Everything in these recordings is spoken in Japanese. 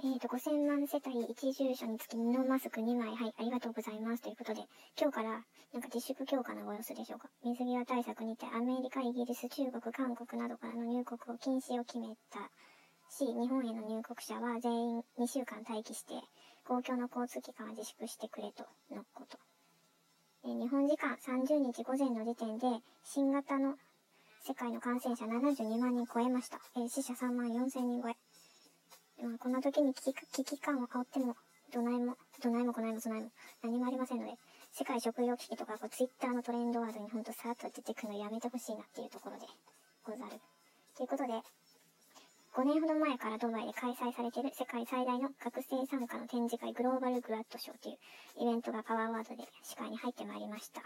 えっ、と、5000万世帯1住所につき布マスク2枚、はい、ありがとうございます。ということで、今日から、なんか自粛強化のご様子でしょうか。水際対策にて、アメリカ、イギリス、中国、韓国などからの入国を禁止を決めたし、日本への入国者は全員2週間待機して、公共の交通機関は自粛してくれとのこと。え日本時間30日午前の時点で、新型の世界の感染者72万人超えました。え死者3万4千人超え。まあ、こんな時に危機危機感を煽っても、どないも、どないもこないもそないも、何もありませんので、世界食糧危機とか、こう、ツイッターのトレンドワードにほんとさーっと出てくるのやめてほしいなっていうところでござる。ということで、5年ほど前からドバイで開催されている世界最大の学生参加の展示会グローバルグラッドショーというイベントがパワーワードで視界に入ってまいりました。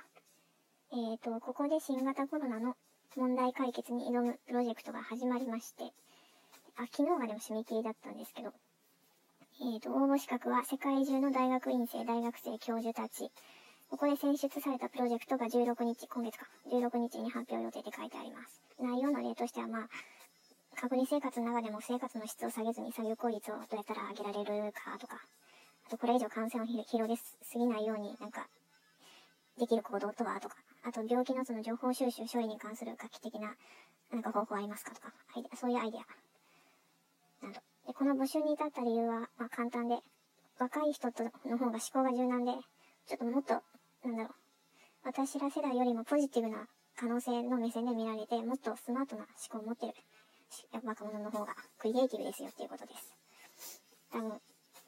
えーと、ここで新型コロナの問題解決に挑むプロジェクトが始まりまして、あ、昨日がでも締め切りだったんですけど、えっ、ー、と、応募資格は世界中の大学院生、大学生、教授たち。ここで選出されたプロジェクトが16日、今月か、16日に発表予定で書いてあります。内容の例としては、まあ、隔離生活の中でも生活の質を下げずに作業効率をどうやったら上げられるかとか、あとこれ以上感染を広げすぎないようになんか、できる行動とはとか、あと病気のその情報収集処理に関する画期的ななんか方法ありますかとか、アイデア、そういうアイデア。で、この募集に至った理由は、まあ簡単で、若い人との方が思考が柔軟で、ちょっともっと、なんだろう、私ら世代よりもポジティブな可能性の目線で見られて、もっとスマートな思考を持ってる若者の方がクリエイティブですよっていうことです。多分、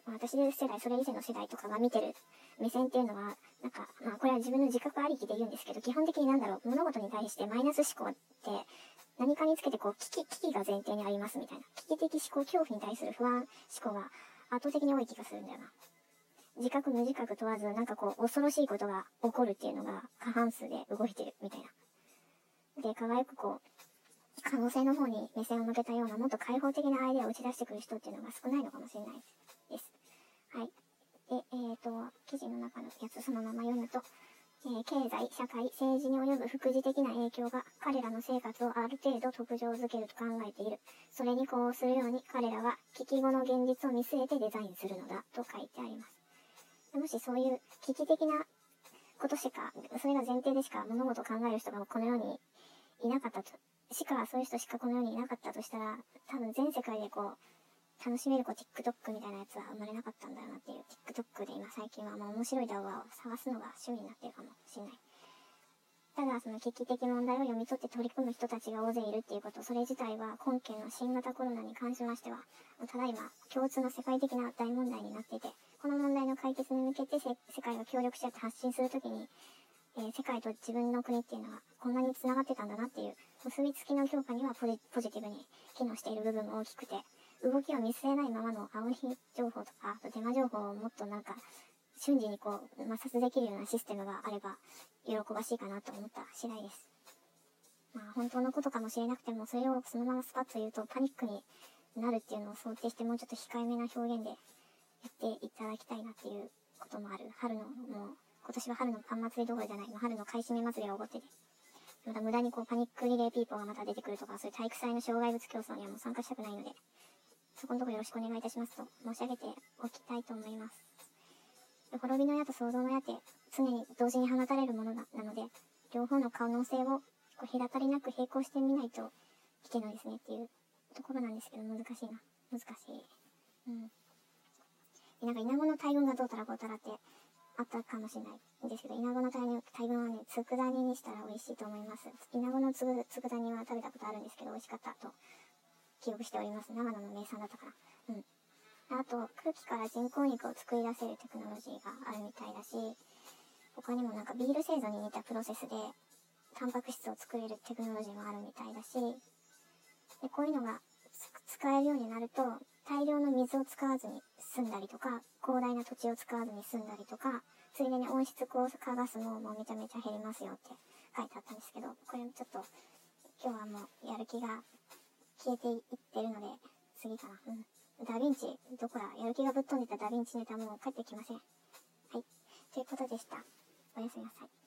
私世代、それ以前の世代とかが見てる目線っていうのは、なんか、まあこれは自分の自覚ありきで言うんですけど、基本的になんだろう、物事に対してマイナス思考って、何かにつけてこう、危機、危機が前提にありますみたいな。危機的思考、恐怖に対する不安思考が圧倒的に多い気がするんだよな。自覚無自覚問わず、なんかこう、恐ろしいことが起こるっていうのが過半数で動いてるみたいな。で、輝くこう、可能性の方に目線を向けたような、もっと開放的なアイデアを打ち出してくる人っていうのが少ないのかもしれないです。えっ、ー、と、記事の中のやつそのまま読むと、えー、経済、社会、政治に及ぶ副次的な影響が彼らの生活をある程度特徴づけると考えている。それにこうするように彼らは危機後の現実を見据えてデザインするのだと書いてあります。もしそういう危機的なことしか、それが前提でしか物事を考える人がこの世にいなかったと、しか、そういう人しかこの世にいなかったとしたら、多分全世界でこう、楽しめるこう TikTok みたいなやつは生まれなかったんだろうなっていう TikTok で今最近はもう面白い動画を探すのが趣味になってるかもしれない。ただその危機的問題を読み取って取り組む人たちが大勢いるっていうこと、それ自体は今件の新型コロナに関しましては、ただいま共通の世界的な大問題になっていて、この問題の解決に向けて世界が協力し合って発信するときに、えー、世界と自分の国っていうのはこんなに繋がってたんだなっていう結びつきの強化にはポジティブに機能している部分も大きくて、動きを見据えないままの青い情報とか、あとデマ情報をもっとなんか、瞬時にこう、摩擦できるようなシステムがあれば、喜ばしいかなと思った次第です。まあ、本当のことかもしれなくても、それをそのままスパッと言うとパニックになるっていうのを想定して、もうちょっと控えめな表現でやっていただきたいなっていうこともある。春の、もう、今年は春のパン祭りどころじゃない、春の買い占め祭りが起こってて、また無駄にこうパニックリレーピーポーがまた出てくるとか、そういう体育祭の障害物競争にはもう参加したくないので、そこのとこよろしくお願いいたしますと申し上げておきたいと思います。滅びの矢と創造の矢って常に同時に放たれるものなので、両方の可能性をこう隔たりなく並行してみないといけないですねっていうところなんですけど、難しいな。難しい。うん。でなんか、稲子の大群がどうたらこうたらってあったかもしれないんですけど、稲子の大群大群はね、佃煮にしたら美味しいと思います。稲子のつぐ佃煮は食べたことあるんですけど、美味しかったと記憶しております。長野の名産だったから。うん。あと、空気から人工肉を作り出せるテクノロジーがあるみたいだし、他にもなんかビール製造に似たプロセスで、タンパク質を作れるテクノロジーもあるみたいだし、で、こういうのが使えるようになると、大量の水を使わずに済んだりとか、広大な土地を使わずに済んだりとか、ついでに温室効果ガスももうめちゃめちゃ減りますよって書いてあったんですけど、これもちょっと、今日はもうやる気が消えていってるので、次かな。うん。ダヴィンチ、どこだ？やる気がぶっ飛んでたダヴィンチネタも帰ってきません。はい。ということでした。おやすみなさい。